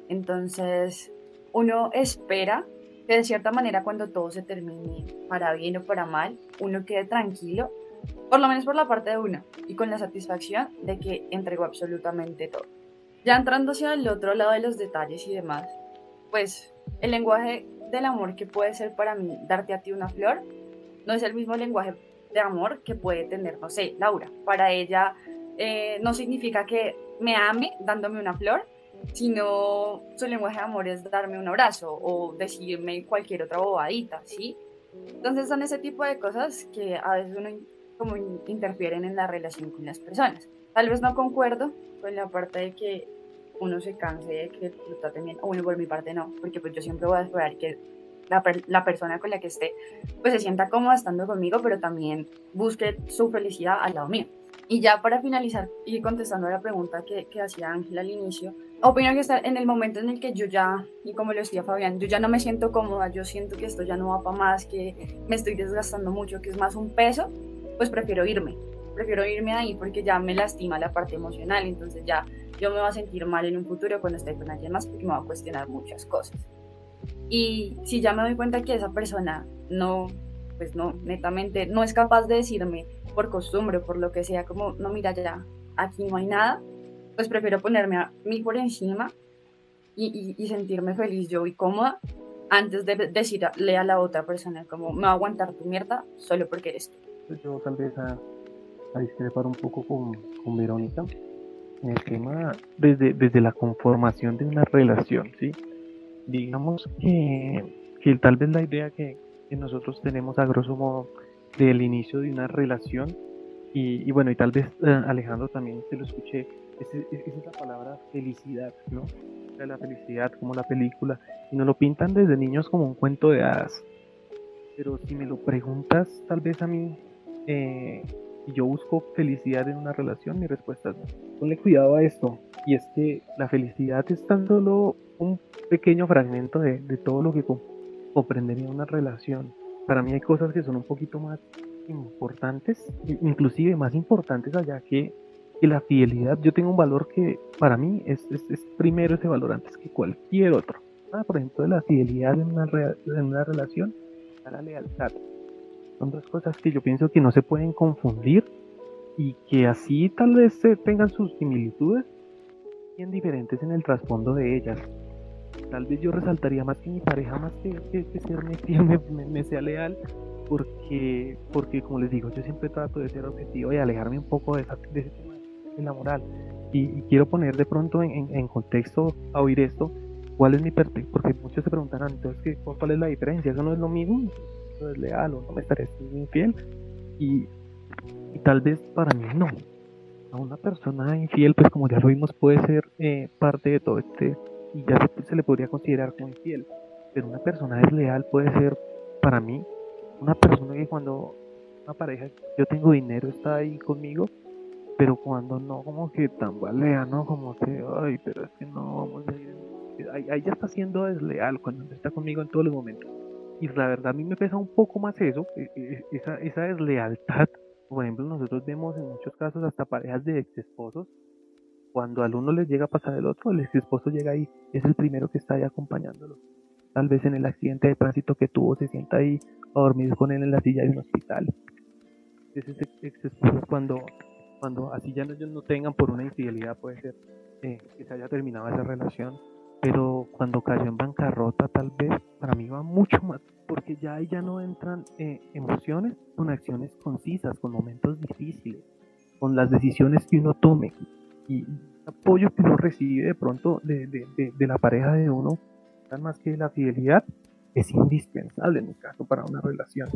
Entonces, uno espera que de cierta manera cuando todo se termine, para bien o para mal, uno quede tranquilo, por lo menos por la parte de uno, y con la satisfacción de que entregó absolutamente todo. Ya entrando hacia el otro lado de los detalles y demás, pues el lenguaje del amor que puede ser para mí darte a ti una flor, no es el mismo lenguaje de amor que puede tener, no sé, Laura. Para ella eh, no significa que me ame dándome una flor, sino su lenguaje de amor es darme un abrazo o decirme cualquier otra bobadita, ¿sí? Entonces son ese tipo de cosas que a veces uno como in- interfieren en la relación con las personas. Tal vez no concuerdo con la parte de que uno se canse de que lo traten bien, o bueno, por mi parte no, porque pues yo siempre voy a esperar que la, la persona con la que esté pues se sienta cómoda estando conmigo, pero también busque su felicidad al lado mío. Y ya para finalizar y contestando a la pregunta que, que hacía Ángela al inicio, opino que está en el momento en el que yo ya, y como lo decía Fabián, yo ya no me siento cómoda, yo siento que esto ya no va para más, que me estoy desgastando mucho, que es más un peso, pues prefiero irme. prefiero irme ahí porque ya me lastima la parte emocional, entonces ya yo me voy a sentir mal en un futuro cuando esté con alguien más porque me va a cuestionar muchas cosas. Y si ya me doy cuenta que esa persona no, pues no, netamente no es capaz de decirme por costumbre, por lo que sea, como, no, mira, ya, aquí no hay nada, pues prefiero ponerme a mí por encima y, y, sentirme feliz yo y cómoda antes de decirle a la otra persona como, me va a aguantar tu mierda solo porque eres tú. Pues yo tal vez a, a discrepar un poco con, con Verónica en el tema desde, desde la conformación de una relación, ¿sí? digamos que, que tal vez la idea que, que, nosotros tenemos a grosso modo del inicio de una relación y, bueno y tal vez eh, Alejandro también se lo escuché esa es, la palabra felicidad no la felicidad como la película y nos lo pintan desde niños como un cuento de hadas pero si me lo preguntas tal vez a mí eh, y yo busco felicidad en una relación mi respuesta es ponle cuidado a esto y es que la felicidad es tan solo un pequeño fragmento de, todo lo que comprendería una relación. Para mí hay cosas que son un poquito más importantes, inclusive más importantes allá que, la fidelidad. Yo tengo un valor que para mí es, primero ese valor antes que cualquier otro. Ah, por ejemplo, la fidelidad en una, en una relación, la lealtad. Son dos cosas que yo pienso que no se pueden confundir y que así tal vez tengan sus similitudes, bien diferentes en el trasfondo de ellas tal vez yo resaltaría más que mi pareja, más que, que, que serme fiel, me, sea leal, porque, porque como les digo, yo siempre trato de ser objetivo y alejarme un poco de, ese tema de la moral. Y, quiero poner de pronto en, contexto a oír esto, cuál es mi perspectiva, porque muchos se preguntarán, entonces, ¿cuál es la diferencia? ¿Eso no es lo mismo? ¿Eso es leal o no me estaré siendo infiel? Y, y tal vez para mí no. A una persona infiel, pues como ya lo vimos, puede ser eh, parte de todo este y ya se, le podría considerar como infiel. Pero una persona desleal puede ser, para mí, una persona que cuando una pareja, yo tengo dinero, está ahí conmigo, pero cuando no, como que tambalea, ¿no? Como que, ay, pero es que no, vamos a ir. Ahí, ya está siendo desleal cuando está conmigo en todos los momentos. Y la verdad a mí me pesa un poco más eso, e, e, esa, esa deslealtad. Por ejemplo, nosotros vemos en muchos casos hasta parejas de ex esposos cuando al uno le llega a pasar el otro, el ex esposo llega ahí, es el primero que está ahí acompañándolo. Tal vez en el accidente de tránsito que tuvo se sienta ahí a dormir con él en la silla de un hospital. Ese ex esposo cuando, cuando así ya ellos no tengan por una infidelidad, puede ser eh, que se haya terminado esa relación, pero cuando cayó en bancarrota tal vez para mí va mucho más, porque ya ahí ya no entran eh, emociones con acciones concisas, con momentos difíciles, con las decisiones que uno tome, y el apoyo que uno recibe de pronto de, de, de, la pareja de uno, más que la fidelidad, es indispensable en mi caso para una relación.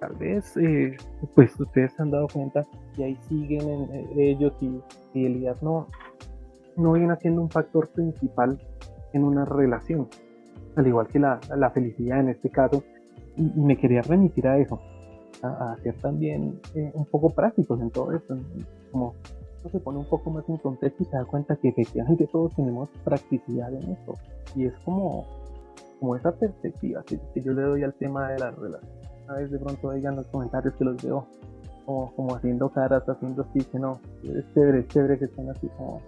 Tal vez, eh, pues ustedes se han dado cuenta y ahí siguen en, ellos y fidelidad no, no viene siendo un factor principal en una relación, al igual que la, la felicidad en este caso. Y, me quería remitir a eso, a, ser también eh, un poco prácticos en todo esto, como se pone un poco más en contexto y se da cuenta que efectivamente todos tenemos practicidad en esto. Y es como, como esa perspectiva que, yo le doy al tema de la relación. A veces de pronto digan los comentarios que los veo como, como haciendo caras, haciendo así, que no, es chévere, es chévere que estén así como...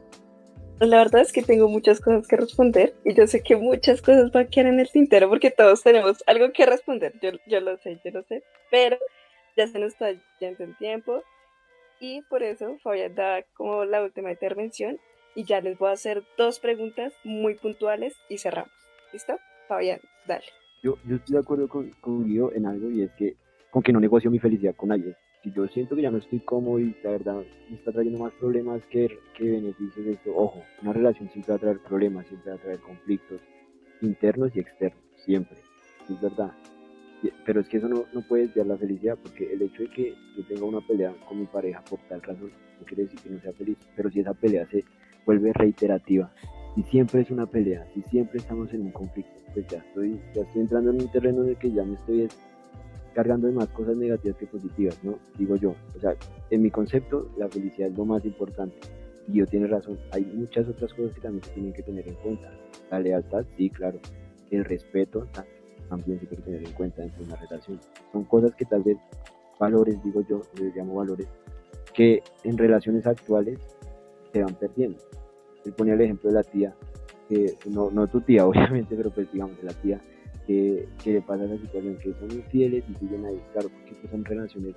Pues la verdad es que tengo muchas cosas que responder y yo sé que muchas cosas van a quedar en el tintero porque todos tenemos algo que responder, yo, yo lo sé, yo lo sé, pero ya se nos está yendo el tiempo y por eso Fabián da como la última intervención y ya les voy a hacer dos preguntas muy puntuales y cerramos. ¿Listo? Fabián, dale. Yo, yo estoy de acuerdo con, con Guido en algo y es que con que no negocio mi felicidad con alguien. Si yo siento que ya no estoy cómodo y la verdad me está trayendo más problemas que, que beneficios de esto, ojo, una relación siempre va a traer problemas, siempre va a traer conflictos internos y externos, siempre. Es verdad pero es que eso no, no puede desviar la felicidad, porque el hecho de que yo tenga una pelea con mi pareja por tal razón no quiere decir que no sea feliz, pero si esa pelea se vuelve reiterativa, y siempre es una pelea, si siempre estamos en un conflicto, pues ya estoy, ya estoy entrando en un terreno en el que ya me estoy cargando de más cosas negativas que positivas, ¿no? Digo yo, o sea, en mi concepto la felicidad es lo más importante, y yo tiene razón, hay muchas otras cosas que también se tienen que tener en cuenta, la lealtad, sí, claro, el respeto, también se quiere tener en cuenta dentro de una relación. Son cosas que tal vez valores, digo yo, les llamo valores, que en relaciones actuales se van perdiendo. Él ponía el ejemplo de la tía, que no, no tu tía obviamente, pero pues digamos de la tía, que, que le pasa la situación que son infieles y siguen ahí, claro, porque pues son relaciones,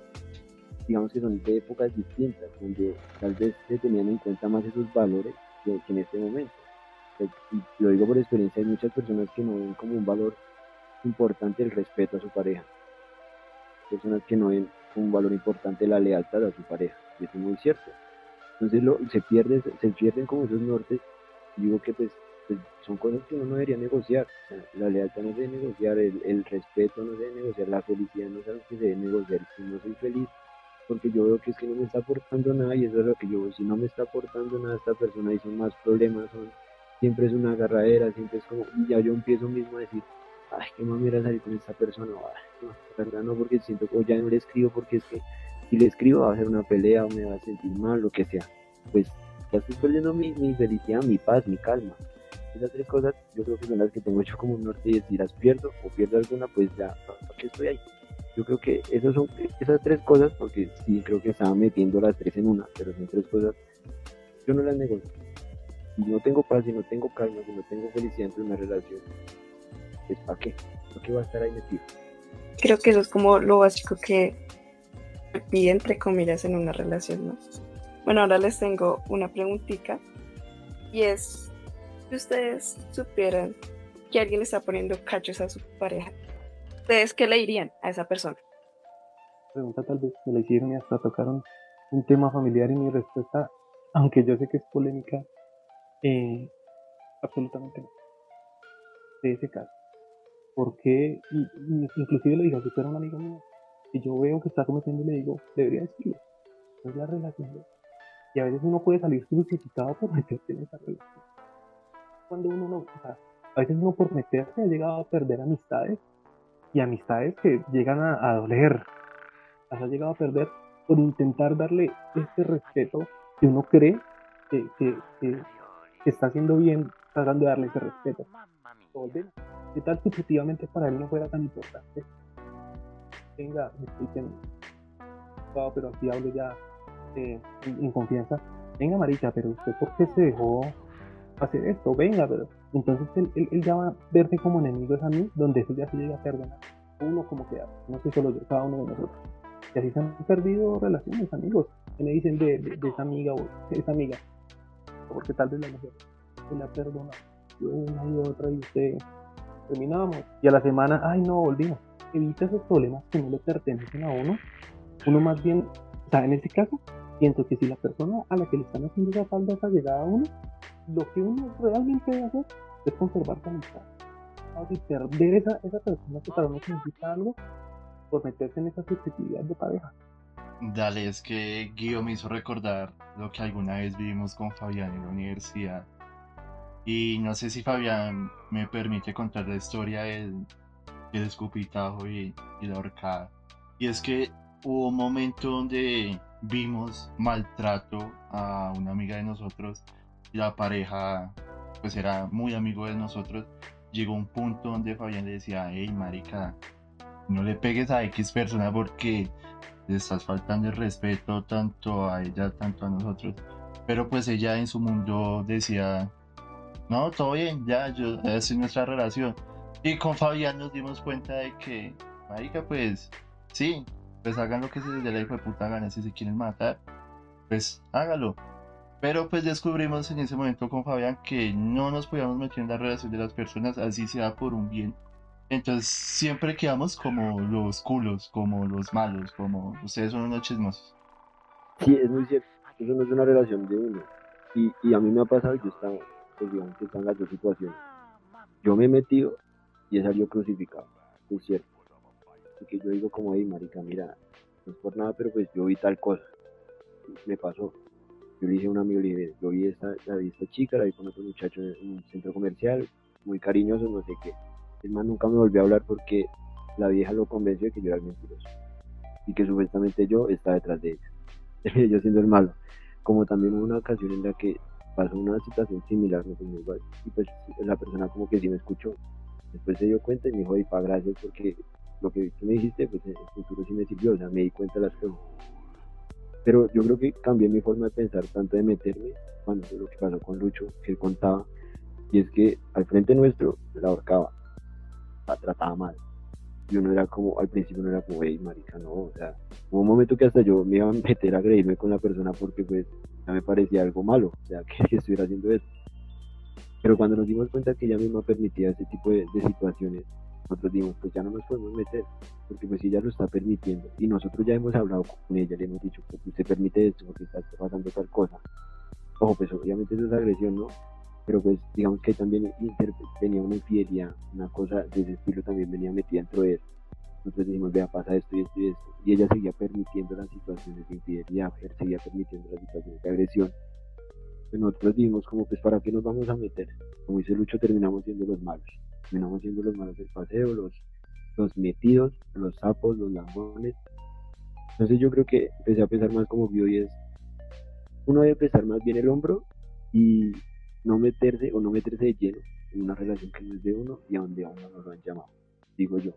digamos que son de épocas distintas, donde tal vez se tenían en cuenta más esos valores que, en este momento. Pues, y lo digo por experiencia, hay muchas personas que no ven como un valor importante el respeto a su pareja. Personas que no ven como un valor importante la lealtad a su pareja. Y eso es muy cierto. Entonces lo, se, pierde, se pierden como esos nortes. Digo que pues, pues, son cosas que uno no debería negociar. la lealtad no se debe negociar, el, respeto no se debe negociar, la felicidad no es algo que se debe negociar. Si no soy feliz porque yo veo que es que no me está aportando nada y eso es lo que yo veo. Si no me está aportando nada esta persona y son más problemas, son, siempre es una agarradera, siempre es como, y ya yo empiezo mismo a decir, ay, qué mamera salir con esta persona, no, la verdad no, porque siento que ya no le escribo porque es que si le escribo va a ser una pelea o me va a sentir mal, lo que sea. Pues ya estoy perdiendo mi, mi felicidad, mi paz, mi calma. Esas tres cosas yo creo que son las que tengo hecho como un norte y si las pierdo o pierdo alguna, pues ya, ¿para qué estoy ahí? Yo creo que esas son esas tres cosas, porque sí creo que estaba metiendo las tres en una, pero son tres cosas, yo no las negocio. Si no tengo paz, si no tengo calma, si no tengo felicidad entre una relación, pues ¿para qué? ¿Para qué va a estar ahí metido? Creo que eso es como lo básico que pide entre comillas en una relación, ¿no? Bueno, ahora les tengo una preguntita y es si ustedes supieran que alguien está poniendo cachos a su pareja, ¿ustedes qué le dirían a esa persona? Pregunta tal vez me la hicieron y hasta tocaron un tema familiar y mi respuesta, aunque yo sé que es polémica, eh, absolutamente no. De ese caso. Porque, inclusive le digo, si fuera un amigo mío, y yo veo que está cometiendo, le digo, debería decirlo. Es la relación. Y a veces uno puede salir justificado por meterse en esa relación. Cuando uno no, o sea, a veces uno por meterse ha llegado a perder amistades y amistades que llegan a, doler. Las ha llegado a perder por intentar darle este respeto que uno cree que, que, está haciendo bien tratando de darle ese respeto. ¿Qué tal si efectivamente para él no fuera tan importante? Venga, explíquenme. pero aquí hablo ya eh, en, confianza. Venga, Marica, pero usted por qué se dejó hacer esto? Venga, pero entonces él, él, ya va a verse como enemigo a mí, donde eso ya se llega a perdonar. Uno como que no sé solo yo, cada uno de nosotros. Y así se han perdido relaciones, amigos. Que me dicen de, de, esa amiga o esa amiga. Porque tal vez la mujer se la perdona una y otra y usted terminamos. Y a la semana, ay no, volvimos. Evita esos problemas que no le pertenecen a uno. Uno más bien, o sea, en este caso, siento que si la persona a la que le están haciendo esa falta esa llegada a uno, lo que uno realmente debe hacer es conservar su amistad. Y perder esa, esa persona que para uno significa algo por meterse en esa subjetividad de pareja. Dale, es que Guido me hizo recordar lo que alguna vez vivimos con Fabián en la universidad y no sé si Fabián me permite contar la historia del, del escupitajo y, la horcada. Y es que hubo un momento donde vimos maltrato a una amiga de nosotros. La pareja, pues era muy amigo de nosotros. Llegó un punto donde Fabián le decía, hey marica, no le pegues a X persona porque le estás faltando el respeto tanto a ella, tanto a nosotros. Pero pues ella en su mundo decía, no, todo bien, ya, yo, es nuestra relación. Y con Fabián nos dimos cuenta de que, marica, pues, sí, pues hagan lo que se les dé la hijo de puta gana, si se quieren matar, pues hágalo. Pero pues descubrimos en ese momento con Fabián que no nos podíamos meter en la relación de las personas, así sea por un bien. Entonces siempre quedamos como los culos, como los malos, como ustedes son unos chismosos. Sí, es muy cierto. Eso no es una relación de uno. Y, y a mí me ha pasado, yo estaba pues digamos que están las dos situaciones. Yo me he metido y he salido crucificado, es cierto. Porque yo digo como, ahí, marica, mira, no es por nada, pero pues yo vi tal cosa. Me pasó. Yo le dije a un amigo, yo vi esta, la vi esta chica, la vi con otro muchacho en un centro comercial, muy cariñoso, no sé qué. Es más, nunca me volvió a hablar porque la vieja lo convenció de que yo era el mentiroso. Y que supuestamente yo estaba detrás de ella. yo siendo el malo. Como también hubo una ocasión en la que pasó una situación similar, no sé, igual. Y pues la persona como que sí me escuchó. Después se dio cuenta y me dijo, y pa, gracias porque lo que tú me dijiste, pues en el futuro sí me sirvió, o sea, me di cuenta de las cosas. Pero yo creo que cambié mi forma de pensar, tanto de meterme, cuando lo que pasó con Lucho, que él contaba, y es que al frente nuestro la ahorcaba, la trataba mal. Y uno era como, al principio no era como, hey, marica, no, o sea, hubo un momento que hasta yo me iba a meter a agredirme con la persona porque pues ya me parecía algo malo, o sea, que, estuviera haciendo eso. Pero cuando nos dimos cuenta que ella misma permitía ese tipo de, de situaciones, nosotros dijimos, pues ya no nos podemos meter, porque pues ella lo está permitiendo. Y nosotros ya hemos hablado con ella, le hemos dicho, pues usted permite esto porque está pasando tal cosa. Ojo, pues obviamente eso es agresión, ¿no? Pero pues digamos que también tenía una infidelidad, una cosa de ese estilo también venía metida dentro de eso. Nosotros dijimos, vea, pasa esto y esto y esto. Y ella seguía permitiendo las situaciones de infidelidad, seguía permitiendo las situaciones de agresión. Pues nosotros dijimos como, pues, ¿para qué nos vamos a meter? Como dice Lucho, terminamos siendo los malos terminamos siendo los malos del paseo, los, los metidos, los sapos, los lambones. Entonces yo creo que empecé a pensar más como vio y es, uno debe pensar más bien el hombro y no meterse o no meterse de lleno en una relación que no es de uno y a donde a uno no lo han llamado, digo yo.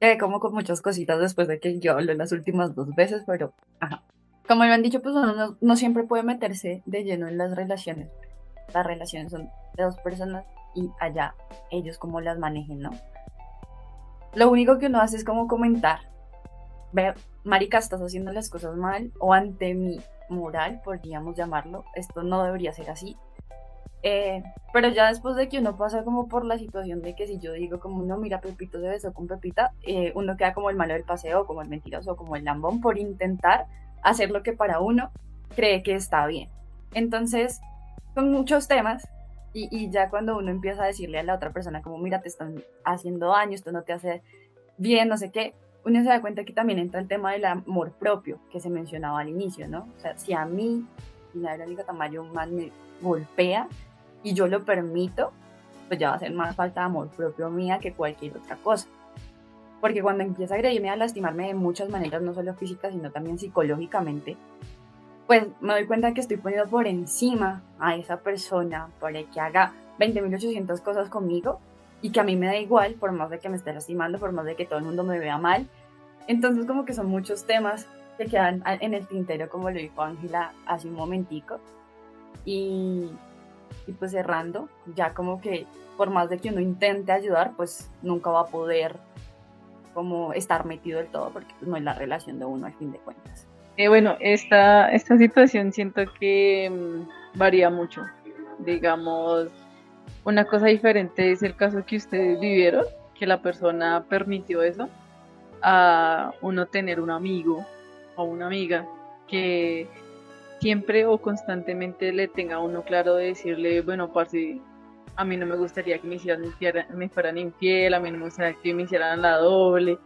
Eh, como con muchas cositas después de que yo hablo las últimas dos veces, pero ajá. Como me han dicho, pues uno no, no siempre puede meterse de lleno en las relaciones. Las relaciones son de dos personas y allá ellos como las manejen, ¿no? Lo único que uno hace es como comentar, ve, marica, estás haciendo las cosas mal o ante mi moral, podríamos llamarlo, esto no debería ser así. Eh, pero ya después de que uno pasa como por la situación de que si yo digo como no, mira, Pepito se besó con Pepita, eh, uno queda como el malo del paseo, como el mentiroso, como el lambón por intentar hacer lo que para uno cree que está bien. Entonces, son muchos temas y, ya cuando uno empieza a decirle a la otra persona como, mira, te están haciendo daño, esto no te hace bien, no sé qué, uno se da cuenta que también entra el tema del amor propio que se mencionaba al inicio, ¿no? O sea, si a mí, la Verónica Tamayo más me golpea y yo lo permito, pues ya va a ser más falta de amor propio mía que cualquier otra cosa. Porque cuando empieza a agredirme, a lastimarme de muchas maneras, no solo física, sino también psicológicamente, pues me doy cuenta que estoy poniendo por encima a esa persona para que haga 20.800 cosas conmigo y que a mí me da igual, por más de que me esté lastimando, por más de que todo el mundo me vea mal. Entonces como que son muchos temas que quedan en el tintero, como lo dijo Ángela hace un momentico. Y, y pues cerrando, ya como que por más de que uno intente ayudar, pues nunca va a poder como estar metido del todo, porque no es la relación de uno al fin de cuentas. Eh, bueno, esta, esta situación siento que mm, varía mucho. Digamos, una cosa diferente es el caso que ustedes vivieron, que la persona permitió eso, a uno tener un amigo o una amiga que siempre o constantemente le tenga uno claro de decirle, bueno, parce, a mí no me gustaría que me hicieran me fueran infiel, a mí no me gustaría que me hicieran la doble.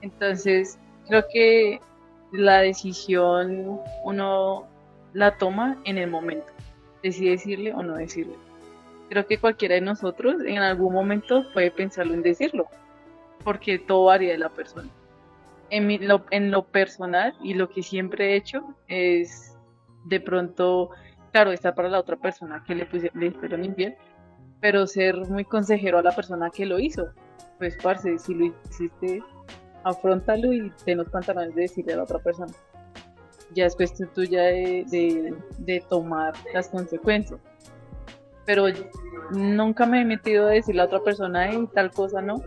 Entonces, creo que la decisión uno la toma en el momento, decide decirle o no decirle. Creo que cualquiera de nosotros en algún momento puede pensarlo en decirlo, porque todo varía de la persona. En, lo, en lo personal y lo que siempre he hecho es de pronto, claro, estar para la otra persona que le, puse, le infiel, pero ser muy consejero a la persona que lo hizo. Pues, parce, si lo hiciste afrontalo y ten los pantalones de decirle a la otra persona. Ya es cuestión tuya de, de, tomar las consecuencias. Pero nunca me he metido a decirle a otra persona, y tal cosa no,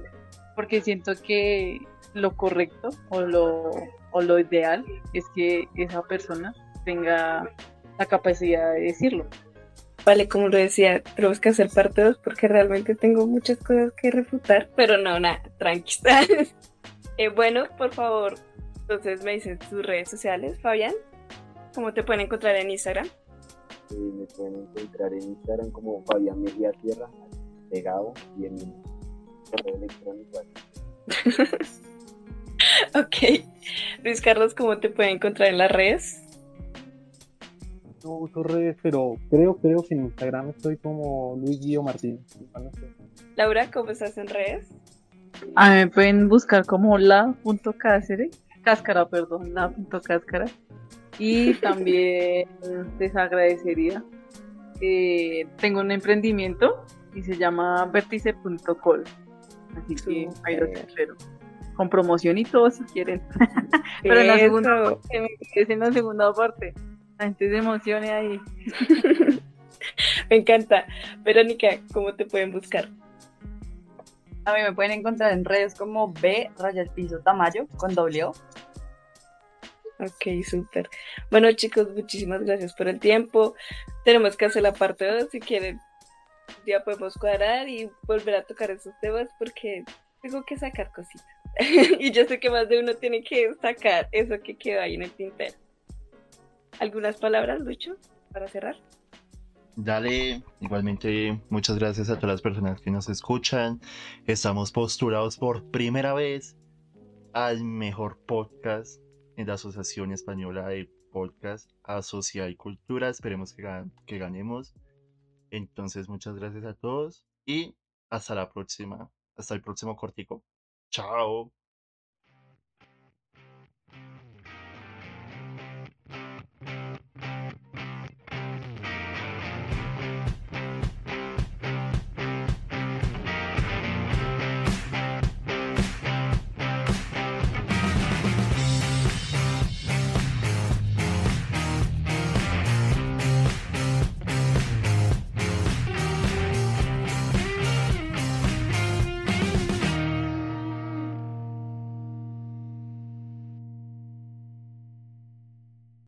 porque siento que lo correcto o lo, o lo ideal es que esa persona tenga la capacidad de decirlo. Vale, como lo decía, tenemos que hacer parte 2 porque realmente tengo muchas cosas que refutar, pero no, nada, tranquila. Eh, bueno, por favor, entonces me dicen tus redes sociales, Fabián. ¿Cómo te pueden encontrar en Instagram? Sí, me pueden encontrar en Instagram como Fabián Media Tierra, pegado y en mi correo electrónico. ok. Luis Carlos, ¿cómo te pueden encontrar en las redes? No uso redes, pero creo, creo que en Instagram estoy como Luis Guido Martín. Laura, ¿cómo estás en redes? A mí me pueden buscar como la.cáceres, cáscara, perdón, la.cáscara. Y también les agradecería. Eh, tengo un emprendimiento y se llama vertice.col. Así que ahí lo espero. con promoción y todo si quieren. Pero en la segunda parte, en la segunda parte, la gente se emocione ahí. me encanta. Verónica, ¿cómo te pueden buscar? A mí me pueden encontrar en redes como B rayas piso Tamayo con doble O. Ok, súper. Bueno, chicos, muchísimas gracias por el tiempo. Tenemos que hacer la parte 2 si quieren. Ya podemos cuadrar y volver a tocar esos temas porque tengo que sacar cositas. y yo sé que más de uno tiene que sacar eso que quedó ahí en el tintero. ¿Algunas palabras, Lucho, para cerrar? Dale, igualmente muchas gracias a todas las personas que nos escuchan. Estamos postulados por primera vez al mejor podcast en la Asociación Española de Podcast Sociedad y Cultura. Esperemos que ganemos. Entonces, muchas gracias a todos y hasta la próxima. Hasta el próximo cortico. Chao.